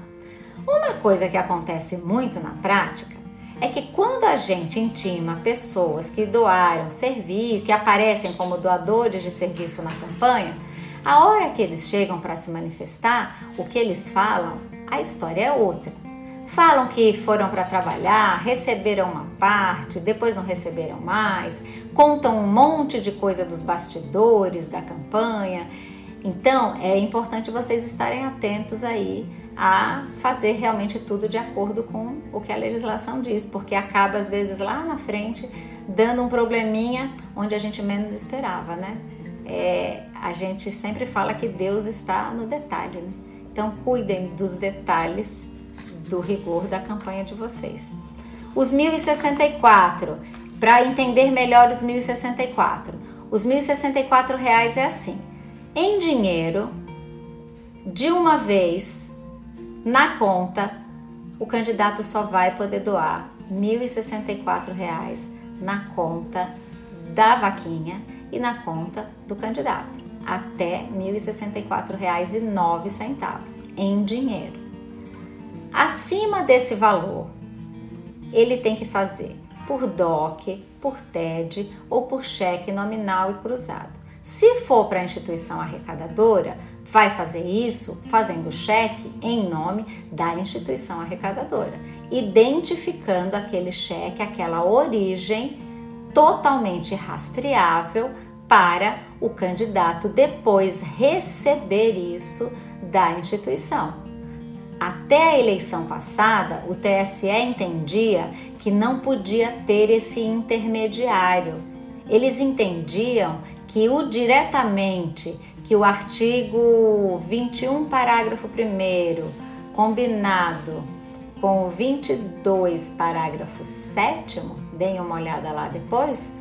Uma coisa que acontece muito na prática é que quando a gente intima pessoas que doaram serviço, que aparecem como doadores de serviço na campanha, a hora que eles chegam para se manifestar, o que eles falam, a história é outra. Falam que foram para trabalhar, receberam uma parte, depois não receberam mais, contam um monte de coisa dos bastidores da campanha. Então, é importante vocês estarem atentos aí a fazer realmente tudo de acordo com o que a legislação diz, porque acaba às vezes lá na frente dando um probleminha onde a gente menos esperava, né? É, a gente sempre fala que Deus está no detalhe, né? Então, cuidem dos detalhes do rigor da campanha de vocês. Os 1064, para entender melhor os 1064. Os 1064 reais é assim: em dinheiro, de uma vez, na conta, o candidato só vai poder doar 1.064 reais na conta da vaquinha e na conta do candidato. até R$ 1.064,09 em dinheiro. Acima desse valor, ele tem que fazer por DOC, por TED ou por cheque nominal e cruzado. Se for para a instituição arrecadadora, vai fazer isso fazendo cheque em nome da instituição arrecadadora, identificando aquele cheque, aquela origem totalmente rastreável para o candidato depois receber isso da instituição. Até a eleição passada, o TSE entendia que não podia ter esse intermediário. Eles entendiam que o diretamente, que o artigo 21, parágrafo 1 combinado com o 22, parágrafo 7 deem uma olhada lá depois,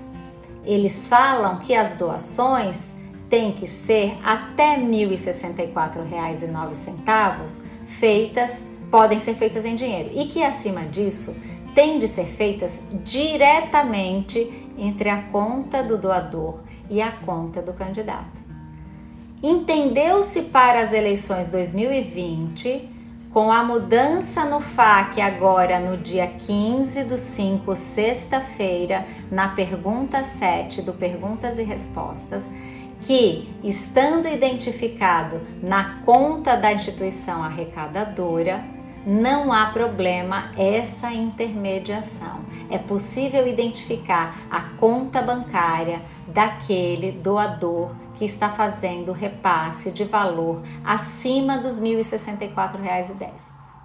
eles falam que as doações têm que ser até R$ 1.064,09 feitas, podem ser feitas em dinheiro e que acima disso têm de ser feitas diretamente entre a conta do doador e a conta do candidato. Entendeu-se para as eleições 2020 com a mudança no FAQ agora no dia 15 do 5, sexta-feira, na pergunta 7 do Perguntas e Respostas, que, estando identificado na conta da instituição arrecadadora, não há problema essa intermediação. É possível identificar a conta bancária daquele doador que está fazendo repasse de valor acima dos R$ 1.064,10,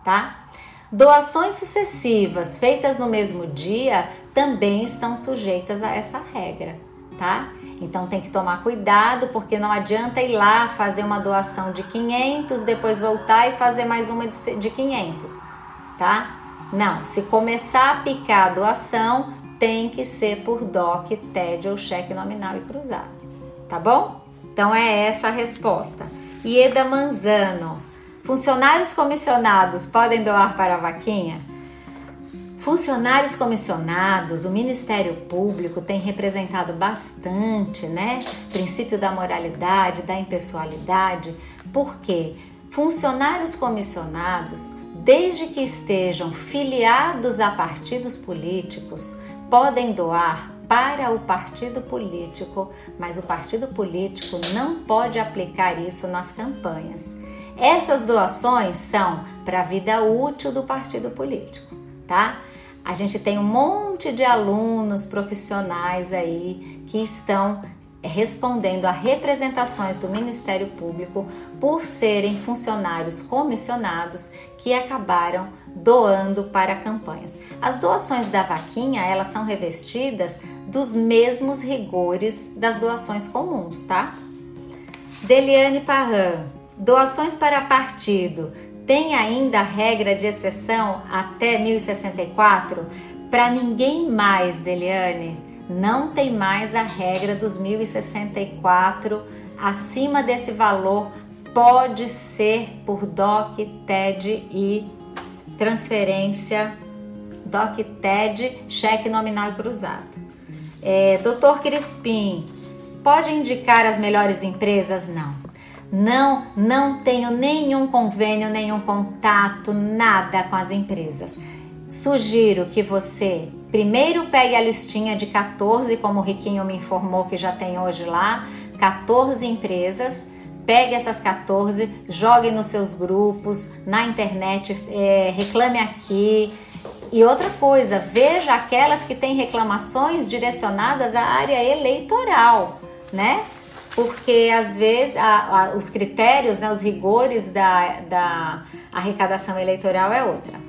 tá? Doações sucessivas feitas no mesmo dia também estão sujeitas a essa regra, tá? Então tem que tomar cuidado porque não adianta ir lá fazer uma doação de 500, depois voltar e fazer mais uma de 500, tá? Não, se começar a picar a doação, tem que ser por DOC, TED ou cheque nominal e cruzado, tá bom? Então é essa a resposta. Ieda Manzano. Funcionários comissionados podem doar para a vaquinha? Funcionários comissionados, o Ministério Público tem representado bastante, né? Princípio da moralidade, da impessoalidade, porque funcionários comissionados, desde que estejam filiados a partidos políticos, podem doar para o partido político, mas o partido político não pode aplicar isso nas campanhas. Essas doações são para a vida útil do partido político, tá? A gente tem um monte de alunos profissionais aí que estão respondendo a representações do Ministério Público por serem funcionários comissionados que acabaram doando para campanhas. As doações da vaquinha, elas são revestidas dos mesmos rigores das doações comuns, tá? Deliane Parran, doações para partido, tem ainda a regra de exceção até 1064? Para ninguém mais, Deliane, não tem mais a regra dos 1064. Acima desse valor pode ser por DOC, TED e transferência DOC, TED, cheque nominal e cruzado. É, Doutor Crispim, pode indicar as melhores empresas? Não. Não, não tenho nenhum convênio, nenhum contato, nada com as empresas. Sugiro que você primeiro pegue a listinha de 14, como o Riquinho me informou que já tem hoje lá, 14 empresas. Pegue essas 14, jogue nos seus grupos, na internet, é, reclame aqui, e outra coisa, veja aquelas que têm reclamações direcionadas à área eleitoral, né? Porque às vezes a, a, os critérios, né, os rigores da, da arrecadação eleitoral é outra.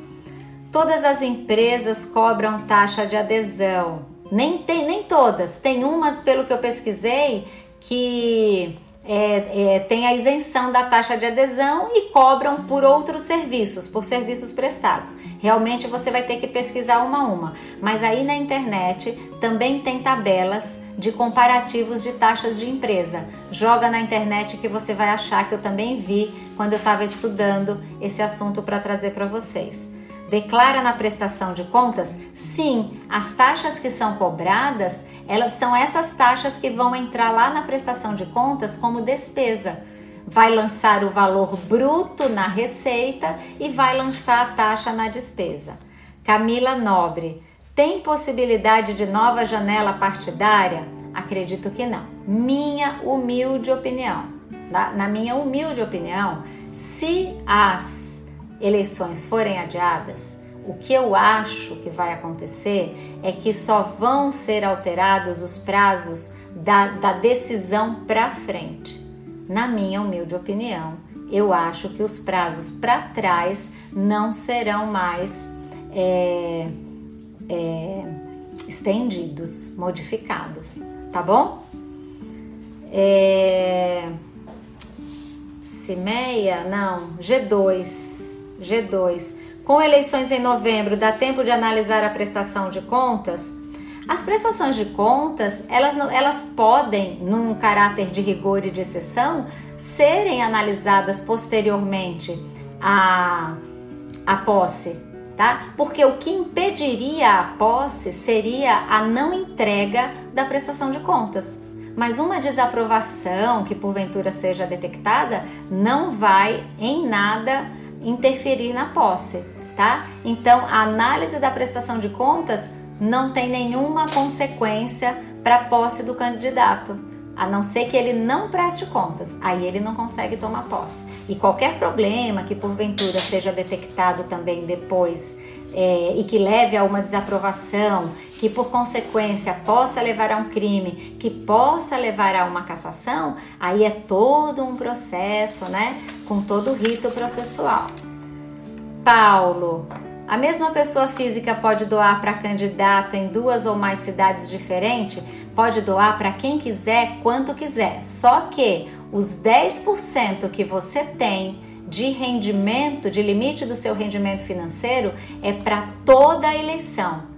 Todas as empresas cobram taxa de adesão. Nem, tem, nem todas, tem umas, pelo que eu pesquisei, que é, é, tem a isenção da taxa de adesão e cobram por outros serviços, por serviços prestados. Realmente você vai ter que pesquisar uma a uma, mas aí na internet também tem tabelas de comparativos de taxas de empresa. Joga na internet que você vai achar que eu também vi quando eu estava estudando esse assunto para trazer para vocês. declara na prestação de contas, sim, as taxas que são cobradas, elas são essas taxas que vão entrar lá na prestação de contas como despesa. Vai lançar o valor bruto na receita e vai lançar a taxa na despesa. Camila Nobre, tem possibilidade de nova janela partidária? Acredito que não. Minha humilde opinião. Na, na minha humilde opinião, se as eleições forem adiadas, o que eu acho que vai acontecer é que só vão ser alterados os prazos da, da decisão para frente. Na minha humilde opinião, eu acho que os prazos para trás não serão mais é, é, estendidos, modificados, tá bom? É, Cimeia, não, G2. G2. Com eleições em novembro, dá tempo de analisar a prestação de contas? As prestações de contas, elas, elas podem, num caráter de rigor e de exceção, serem analisadas posteriormente à, à posse, tá? Porque o que impediria a posse seria a não entrega da prestação de contas. Mas uma desaprovação que porventura seja detectada não vai em nada interferir na posse, tá? Então, a análise da prestação de contas não tem nenhuma consequência para a posse do candidato, a não ser que ele não preste contas, aí ele não consegue tomar posse. E qualquer problema que porventura seja detectado também depois é, e que leve a uma desaprovação, que por consequência possa levar a um crime, que possa levar a uma cassação, aí é todo um processo, né? Com todo o rito processual. Paulo, a mesma pessoa física pode doar para candidato em duas ou mais cidades diferentes? Pode doar para quem quiser, quanto quiser. Só que os 10% que você tem de rendimento, de limite do seu rendimento financeiro, é para toda a eleição.